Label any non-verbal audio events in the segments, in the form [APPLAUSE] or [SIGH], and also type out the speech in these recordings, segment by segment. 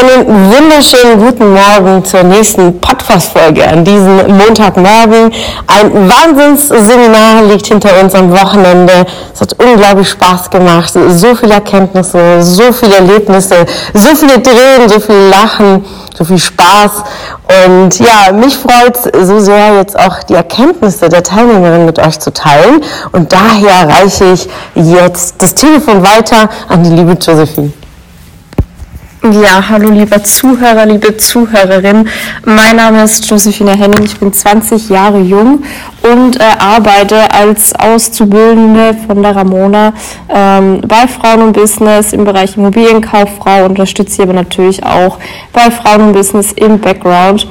Einen wunderschönen guten Morgen zur nächsten Podcast-Folge an diesem Montagmorgen. Ein Wahnsinnsseminar liegt hinter uns am Wochenende. Es hat unglaublich Spaß gemacht. So viele Erkenntnisse, so viele Erlebnisse, so viele Drehen, so viel Lachen, so viel Spaß. Und ja, mich freut es so sehr, jetzt auch die Erkenntnisse der Teilnehmerin mit euch zu teilen. Und daher reiche ich jetzt das Telefon weiter an die liebe Josephine. Ja, hallo lieber Zuhörer, liebe Zuhörerin. Mein Name ist Josephine Henning, ich bin 20 Jahre jung und äh, arbeite als Auszubildende von der Ramona ähm, bei Frauen und Business im Bereich Immobilienkauffrau, unterstütze aber natürlich auch bei Frauen und Business im Background.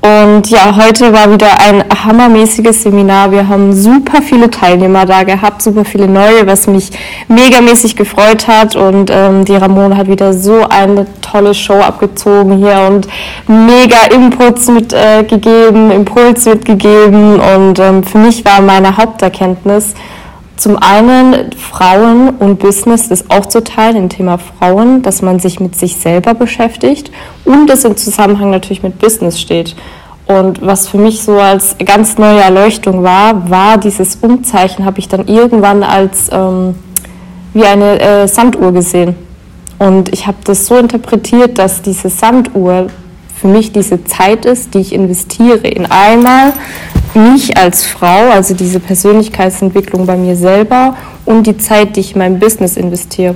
Und ja, heute war wieder ein hammermäßiges Seminar. Wir haben super viele Teilnehmer da gehabt, super viele neue, was mich megamäßig gefreut hat. Und ähm, die Ramona hat wieder so eine tolle Show abgezogen hier und mega Inputs mitgegeben, äh, Impuls mitgegeben. Und ähm, für mich war meine Haupterkenntnis, zum einen Frauen und Business ist teilen im Thema Frauen, dass man sich mit sich selber beschäftigt und es im Zusammenhang natürlich mit Business steht. Und was für mich so als ganz neue Erleuchtung war, war dieses Umzeichen, habe ich dann irgendwann als ähm, wie eine äh, Sanduhr gesehen. Und ich habe das so interpretiert, dass diese Sanduhr für mich diese Zeit ist, die ich investiere in einmal mich als Frau, also diese Persönlichkeitsentwicklung bei mir selber und die Zeit, die ich in mein Business investiere.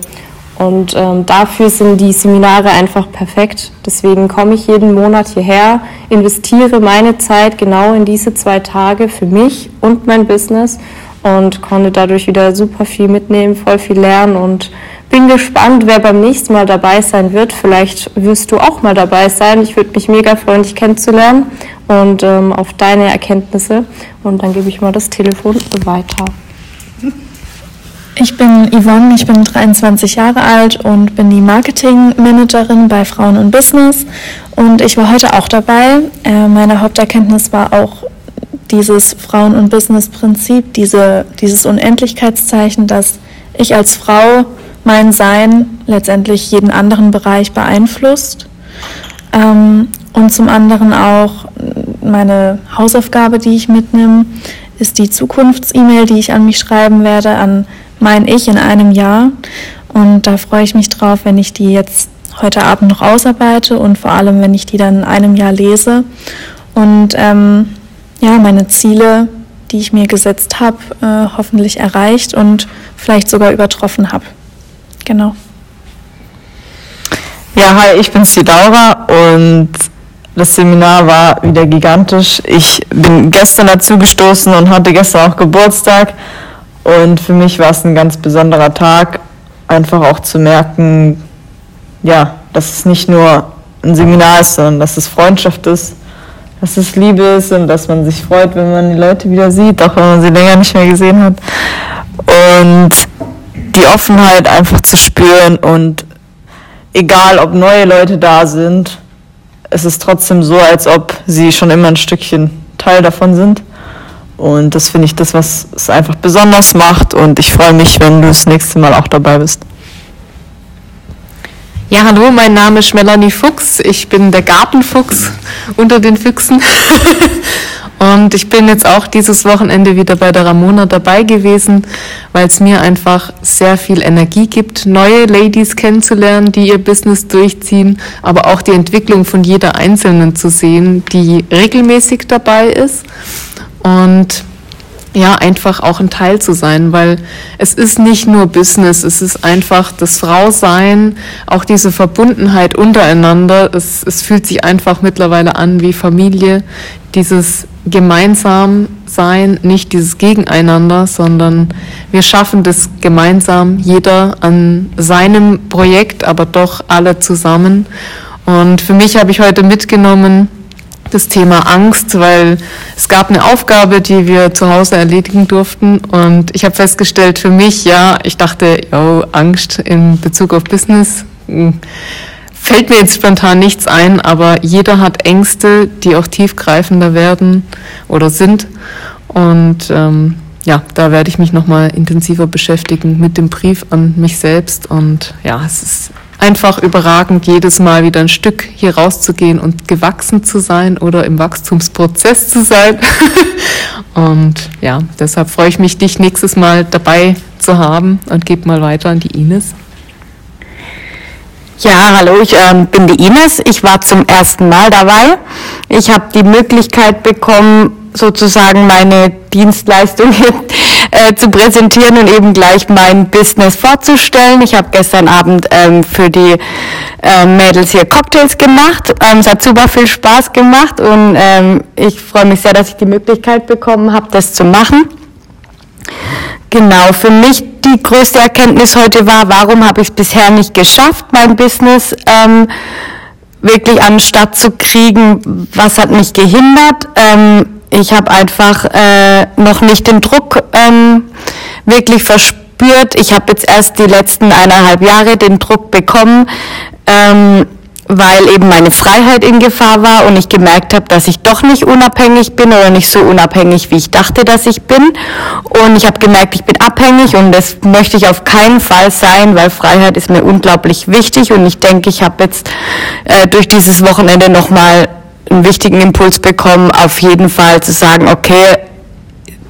Und ähm, dafür sind die Seminare einfach perfekt. Deswegen komme ich jeden Monat hierher, investiere meine Zeit genau in diese zwei Tage für mich und mein Business und konnte dadurch wieder super viel mitnehmen, voll viel lernen und bin gespannt, wer beim nächsten Mal dabei sein wird. Vielleicht wirst du auch mal dabei sein. Ich würde mich mega freuen, dich kennenzulernen und ähm, auf deine Erkenntnisse. Und dann gebe ich mal das Telefon weiter. Ich bin Yvonne, ich bin 23 Jahre alt und bin die Marketingmanagerin bei Frauen und Business. Und ich war heute auch dabei. Äh, meine Haupterkenntnis war auch dieses Frauen- und Business-Prinzip, diese, dieses Unendlichkeitszeichen, dass ich als Frau mein Sein letztendlich jeden anderen Bereich beeinflusst. Ähm, und zum anderen auch meine Hausaufgabe, die ich mitnehme, ist die Zukunfts-E-Mail, die ich an mich schreiben werde, an mein Ich in einem Jahr. Und da freue ich mich drauf, wenn ich die jetzt heute Abend noch ausarbeite und vor allem, wenn ich die dann in einem Jahr lese. Und ähm, ja, meine Ziele, die ich mir gesetzt habe, äh, hoffentlich erreicht und vielleicht sogar übertroffen habe. Genau. Ja, hi, ich bin Sidaura und das Seminar war wieder gigantisch. Ich bin gestern dazu gestoßen und hatte gestern auch Geburtstag. Und für mich war es ein ganz besonderer Tag, einfach auch zu merken, ja, dass es nicht nur ein Seminar ist, sondern dass es Freundschaft ist, dass es Liebe ist und dass man sich freut, wenn man die Leute wieder sieht, auch wenn man sie länger nicht mehr gesehen hat. Und die Offenheit einfach zu spüren und egal ob neue Leute da sind, es ist trotzdem so, als ob sie schon immer ein Stückchen Teil davon sind. Und das finde ich das, was es einfach besonders macht. Und ich freue mich, wenn du das nächste Mal auch dabei bist. Ja, hallo, mein Name ist Melanie Fuchs. Ich bin der Gartenfuchs [LAUGHS] unter den Füchsen. [LAUGHS] Und ich bin jetzt auch dieses Wochenende wieder bei der Ramona dabei gewesen, weil es mir einfach sehr viel Energie gibt, neue Ladies kennenzulernen, die ihr Business durchziehen, aber auch die Entwicklung von jeder Einzelnen zu sehen, die regelmäßig dabei ist. Und ja, einfach auch ein Teil zu sein, weil es ist nicht nur Business, es ist einfach das Frausein, auch diese Verbundenheit untereinander. Es, es fühlt sich einfach mittlerweile an wie Familie, dieses gemeinsam sein, nicht dieses Gegeneinander, sondern wir schaffen das gemeinsam, jeder an seinem Projekt, aber doch alle zusammen. Und für mich habe ich heute mitgenommen, das Thema Angst, weil es gab eine Aufgabe, die wir zu Hause erledigen durften. Und ich habe festgestellt für mich, ja, ich dachte, yo, Angst in Bezug auf Business hm, fällt mir jetzt spontan nichts ein, aber jeder hat Ängste, die auch tiefgreifender werden oder sind. Und ähm, ja, da werde ich mich nochmal intensiver beschäftigen mit dem Brief an mich selbst. Und ja, es ist einfach überragend, jedes Mal wieder ein Stück hier rauszugehen und gewachsen zu sein oder im Wachstumsprozess zu sein. [LAUGHS] und ja, deshalb freue ich mich, dich nächstes Mal dabei zu haben und gebe mal weiter an die Ines. Ja, hallo, ich äh, bin die Ines. Ich war zum ersten Mal dabei. Ich habe die Möglichkeit bekommen, sozusagen meine Dienstleistung [LAUGHS] äh, zu präsentieren und eben gleich mein Business vorzustellen. Ich habe gestern Abend ähm, für die äh, Mädels hier Cocktails gemacht. Ähm, es hat super viel Spaß gemacht und ähm, ich freue mich sehr, dass ich die Möglichkeit bekommen habe, das zu machen. Genau, für mich die größte Erkenntnis heute war, warum habe ich es bisher nicht geschafft, mein Business ähm, wirklich an den Start zu kriegen, was hat mich gehindert. Ähm, ich habe einfach äh, noch nicht den Druck ähm, wirklich verspürt. Ich habe jetzt erst die letzten eineinhalb Jahre den Druck bekommen, ähm, weil eben meine Freiheit in Gefahr war und ich gemerkt habe, dass ich doch nicht unabhängig bin oder nicht so unabhängig, wie ich dachte, dass ich bin. Und ich habe gemerkt, ich bin abhängig und das möchte ich auf keinen Fall sein, weil Freiheit ist mir unglaublich wichtig und ich denke, ich habe jetzt äh, durch dieses Wochenende nochmal einen wichtigen Impuls bekommen, auf jeden Fall zu sagen, okay,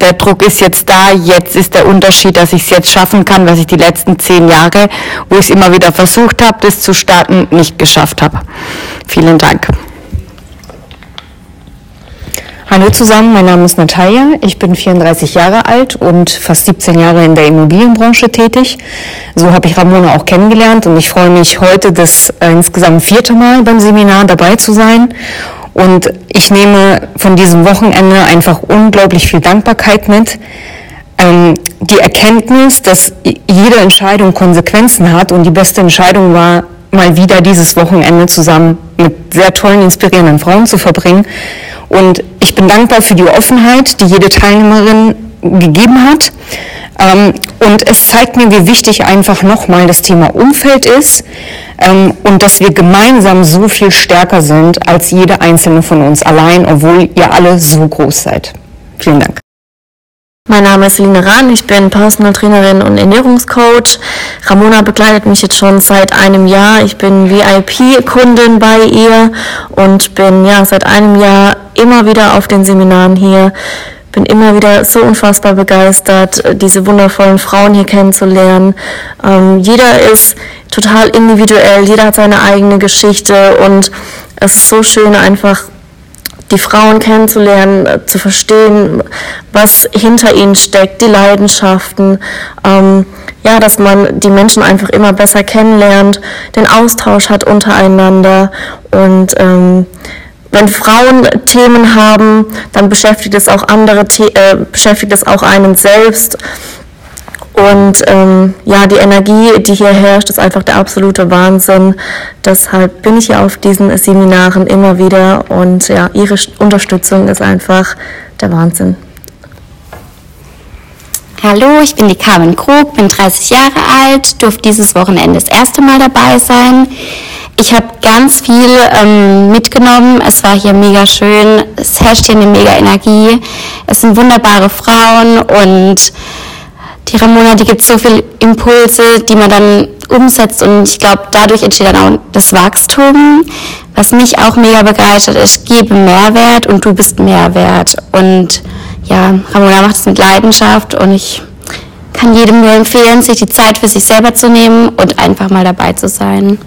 der Druck ist jetzt da, jetzt ist der Unterschied, dass ich es jetzt schaffen kann, was ich die letzten zehn Jahre, wo ich es immer wieder versucht habe, das zu starten, nicht geschafft habe. Vielen Dank. Hallo zusammen, mein Name ist Natalia. Ich bin 34 Jahre alt und fast 17 Jahre in der Immobilienbranche tätig. So habe ich Ramona auch kennengelernt und ich freue mich heute das äh, insgesamt vierte Mal beim Seminar dabei zu sein und ich nehme von diesem Wochenende einfach unglaublich viel Dankbarkeit mit. Ähm, die Erkenntnis, dass jede Entscheidung Konsequenzen hat und die beste Entscheidung war, mal wieder dieses Wochenende zusammen mit sehr tollen, inspirierenden Frauen zu verbringen. Und ich bin dankbar für die Offenheit, die jede Teilnehmerin gegeben hat. Ähm, und es zeigt mir, wie wichtig einfach nochmal das Thema Umfeld ist ähm, und dass wir gemeinsam so viel stärker sind als jede einzelne von uns allein, obwohl ihr alle so groß seid. Vielen Dank. Mein Name ist Lina Rahn, ich bin Personal Trainerin und Ernährungscoach. Ramona begleitet mich jetzt schon seit einem Jahr. Ich bin VIP-Kundin bei ihr und bin ja seit einem Jahr immer wieder auf den Seminaren hier bin immer wieder so unfassbar begeistert, diese wundervollen Frauen hier kennenzulernen. Ähm, jeder ist total individuell, jeder hat seine eigene Geschichte und es ist so schön einfach die Frauen kennenzulernen, äh, zu verstehen, was hinter ihnen steckt, die Leidenschaften, ähm, ja, dass man die Menschen einfach immer besser kennenlernt, den Austausch hat untereinander und ähm, wenn Frauen Themen haben, dann beschäftigt es auch andere, äh, beschäftigt es auch einen selbst. Und ähm, ja, die Energie, die hier herrscht, ist einfach der absolute Wahnsinn. Deshalb bin ich ja auf diesen Seminaren immer wieder und ja, Ihre Unterstützung ist einfach der Wahnsinn. Hallo, ich bin die Carmen Krug, bin 30 Jahre alt, durfte dieses Wochenende das erste Mal dabei sein. Ich habe ganz viel ähm, mitgenommen. Es war hier mega schön. Es herrscht hier eine mega Energie. Es sind wunderbare Frauen und die Ramona, die gibt so viele Impulse, die man dann umsetzt und ich glaube, dadurch entsteht dann auch das Wachstum. Was mich auch mega begeistert ist, gebe Mehrwert und du bist Mehrwert. Und ja, Ramona macht es mit Leidenschaft und ich kann jedem nur empfehlen, sich die Zeit für sich selber zu nehmen und einfach mal dabei zu sein.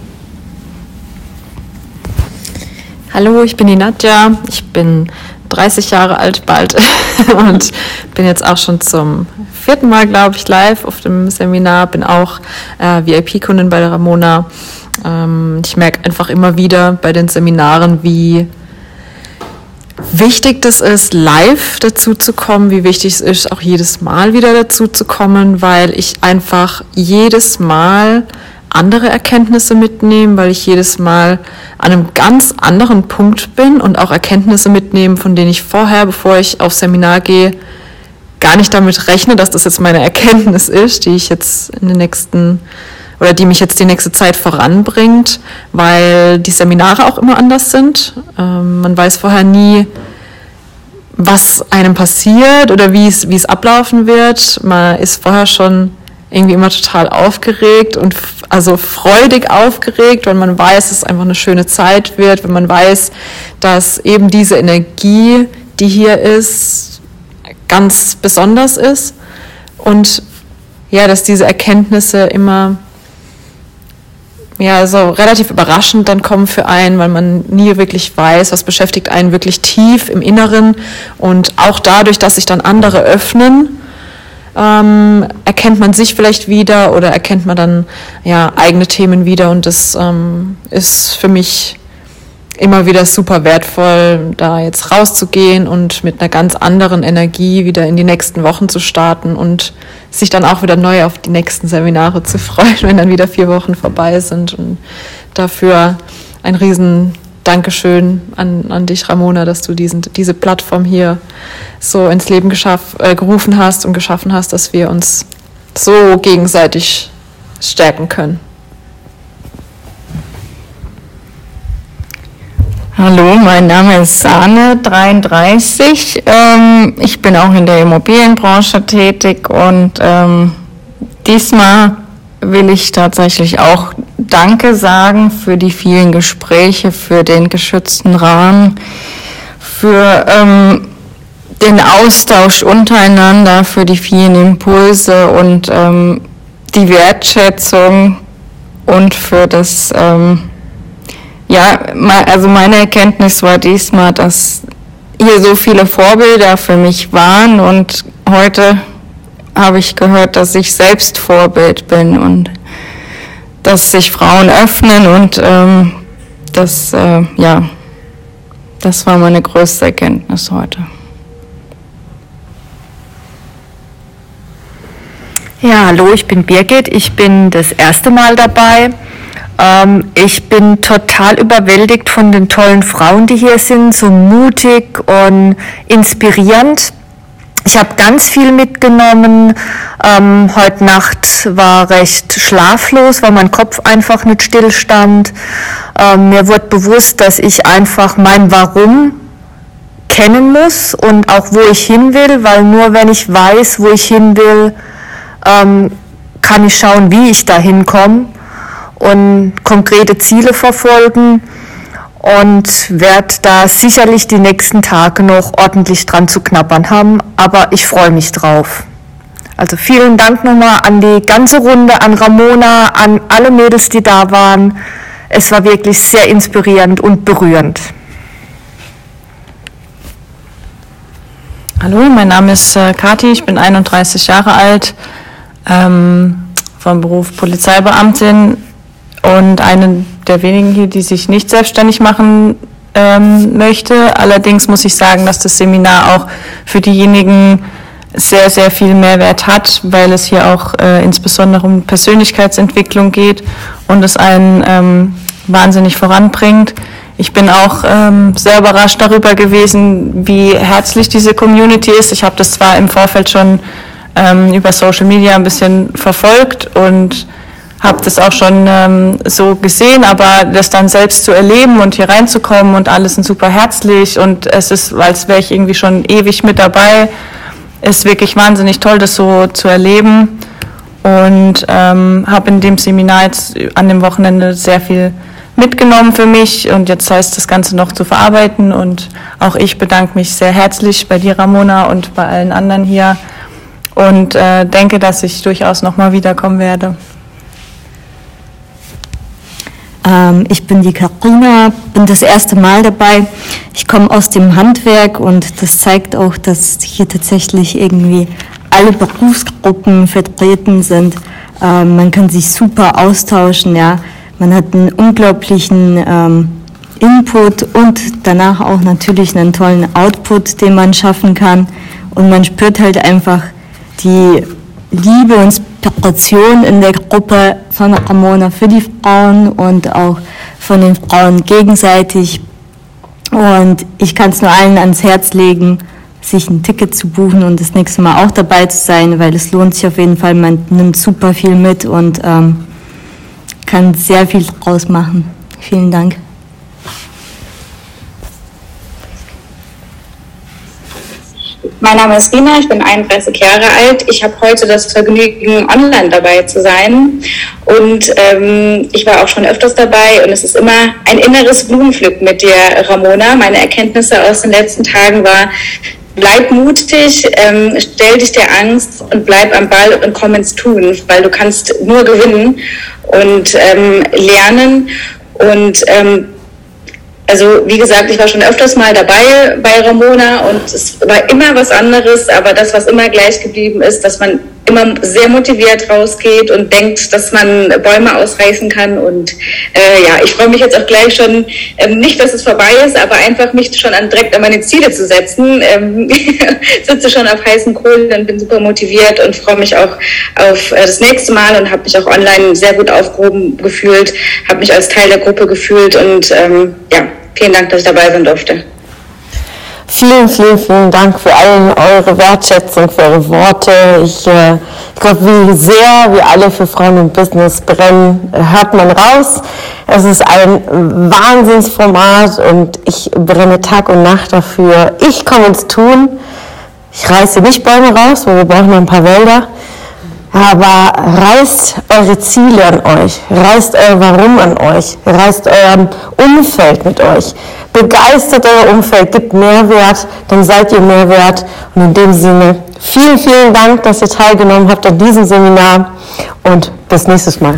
Hallo, ich bin die Nadja. Ich bin 30 Jahre alt bald [LAUGHS] und bin jetzt auch schon zum vierten Mal, glaube ich, live auf dem Seminar. Bin auch äh, VIP-Kundin bei der Ramona. Ähm, ich merke einfach immer wieder bei den Seminaren, wie wichtig das ist, live dazu zu kommen, wie wichtig es ist, auch jedes Mal wieder dazu zu kommen, weil ich einfach jedes Mal andere Erkenntnisse mitnehmen, weil ich jedes Mal an einem ganz anderen Punkt bin und auch Erkenntnisse mitnehme, von denen ich vorher, bevor ich aufs Seminar gehe, gar nicht damit rechne, dass das jetzt meine Erkenntnis ist, die ich jetzt in den nächsten oder die mich jetzt die nächste Zeit voranbringt, weil die Seminare auch immer anders sind. Ähm, man weiß vorher nie, was einem passiert oder wie es, wie es ablaufen wird. Man ist vorher schon irgendwie immer total aufgeregt und also freudig aufgeregt, wenn man weiß, dass es einfach eine schöne Zeit wird, wenn man weiß, dass eben diese Energie, die hier ist, ganz besonders ist und ja, dass diese Erkenntnisse immer ja, so relativ überraschend dann kommen für einen, weil man nie wirklich weiß, was beschäftigt einen wirklich tief im Inneren. Und auch dadurch, dass sich dann andere öffnen, ähm, erkennt man sich vielleicht wieder oder erkennt man dann ja eigene Themen wieder. Und das ähm, ist für mich immer wieder super wertvoll, da jetzt rauszugehen und mit einer ganz anderen Energie wieder in die nächsten Wochen zu starten und sich dann auch wieder neu auf die nächsten Seminare zu [LAUGHS] freuen, wenn dann wieder vier Wochen vorbei sind. Und dafür ein riesen Dankeschön an, an dich, Ramona, dass du diesen, diese Plattform hier so ins Leben geschaff, äh, gerufen hast und geschaffen hast, dass wir uns so gegenseitig stärken können. Hallo, mein Name ist Sahne, 33. Ähm, ich bin auch in der Immobilienbranche tätig und ähm, diesmal will ich tatsächlich auch Danke sagen für die vielen Gespräche, für den geschützten Rahmen, für ähm, den Austausch untereinander, für die vielen Impulse und ähm, die Wertschätzung und für das ähm, ja, also meine Erkenntnis war diesmal, dass hier so viele Vorbilder für mich waren und heute habe ich gehört, dass ich selbst Vorbild bin und dass sich Frauen öffnen und ähm, das, äh, ja, das war meine größte Erkenntnis heute. Ja, hallo, ich bin Birgit. Ich bin das erste Mal dabei. Ähm, ich bin total überwältigt von den tollen Frauen, die hier sind, so mutig und inspirierend. Ich habe ganz viel mitgenommen. Ähm, heute Nacht war recht schlaflos, weil mein Kopf einfach nicht stillstand. Ähm, mir wurde bewusst, dass ich einfach mein Warum kennen muss und auch wo ich hin will, weil nur wenn ich weiß, wo ich hin will, ähm, kann ich schauen, wie ich da hinkomme und konkrete Ziele verfolgen und werde da sicherlich die nächsten Tage noch ordentlich dran zu knabbern haben, aber ich freue mich drauf. Also vielen Dank nochmal an die ganze Runde, an Ramona, an alle Mädels, die da waren. Es war wirklich sehr inspirierend und berührend. Hallo, mein Name ist äh, Kati, ich bin 31 Jahre alt, ähm, vom Beruf Polizeibeamtin, und eine der wenigen hier, die sich nicht selbstständig machen ähm, möchte. Allerdings muss ich sagen, dass das Seminar auch für diejenigen sehr, sehr viel Mehrwert hat, weil es hier auch äh, insbesondere um Persönlichkeitsentwicklung geht und es einen ähm, wahnsinnig voranbringt. Ich bin auch ähm, sehr überrascht darüber gewesen, wie herzlich diese Community ist. Ich habe das zwar im Vorfeld schon ähm, über Social Media ein bisschen verfolgt und habe das auch schon ähm, so gesehen, aber das dann selbst zu erleben und hier reinzukommen und alles sind super herzlich und es ist, als wäre ich irgendwie schon ewig mit dabei, ist wirklich wahnsinnig toll, das so zu erleben und ähm, habe in dem Seminar jetzt an dem Wochenende sehr viel mitgenommen für mich und jetzt heißt das Ganze noch zu verarbeiten und auch ich bedanke mich sehr herzlich bei dir, Ramona, und bei allen anderen hier und äh, denke, dass ich durchaus nochmal wiederkommen werde. Ähm, ich bin die Karina, bin das erste Mal dabei. Ich komme aus dem Handwerk und das zeigt auch, dass hier tatsächlich irgendwie alle Berufsgruppen vertreten sind. Ähm, man kann sich super austauschen, ja. Man hat einen unglaublichen ähm, Input und danach auch natürlich einen tollen Output, den man schaffen kann. Und man spürt halt einfach die Liebe und Inspiration in der Gruppe von Ramona für die Frauen und auch von den Frauen gegenseitig. Und ich kann es nur allen ans Herz legen, sich ein Ticket zu buchen und das nächste Mal auch dabei zu sein, weil es lohnt sich auf jeden Fall. Man nimmt super viel mit und ähm, kann sehr viel draus machen. Vielen Dank. Mein Name ist Rina, ich bin 31 Jahre alt. Ich habe heute das Vergnügen, online dabei zu sein. Und ähm, ich war auch schon öfters dabei und es ist immer ein inneres Blumenpflücken mit dir, Ramona. Meine Erkenntnisse aus den letzten Tagen war, bleib mutig, ähm, stell dich der Angst und bleib am Ball und komm ins Tun, weil du kannst nur gewinnen und ähm, lernen. Und ähm, also wie gesagt, ich war schon öfters mal dabei bei Ramona und es war immer was anderes, aber das, was immer gleich geblieben ist, dass man immer sehr motiviert rausgeht und denkt, dass man Bäume ausreißen kann. Und äh, ja, ich freue mich jetzt auch gleich schon, ähm, nicht, dass es vorbei ist, aber einfach mich schon an, direkt an meine Ziele zu setzen. Ähm, [LAUGHS] sitze schon auf heißen Kohlen und bin super motiviert und freue mich auch auf äh, das nächste Mal und habe mich auch online sehr gut aufgehoben gefühlt, habe mich als Teil der Gruppe gefühlt und ähm, ja, vielen Dank, dass ich dabei sein durfte. Vielen, vielen, vielen Dank für allen eure Wertschätzung, für eure Worte. Ich, äh, ich glaube, wie sehr wir alle für Frauen im Business brennen, hört man raus. Es ist ein Wahnsinnsformat und ich brenne Tag und Nacht dafür. Ich komme ins Tun. Ich reiße nicht Bäume raus, weil wir brauchen noch ein paar Wälder. Aber reißt eure Ziele an euch, reißt euer Warum an euch, reißt euer Umfeld mit euch, begeistert euer Umfeld, gibt Mehrwert, dann seid ihr Mehrwert. Und in dem Sinne, vielen, vielen Dank, dass ihr teilgenommen habt an diesem Seminar und bis nächstes Mal.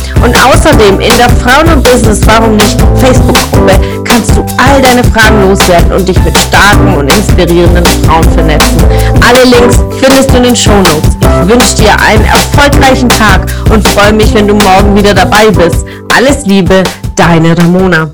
Und außerdem in der Frauen und Business Warum nicht Facebook-Gruppe kannst du all deine Fragen loswerden und dich mit starken und inspirierenden Frauen vernetzen. Alle Links findest du in den Shownotes. Ich wünsche dir einen erfolgreichen Tag und freue mich, wenn du morgen wieder dabei bist. Alles Liebe, deine Ramona.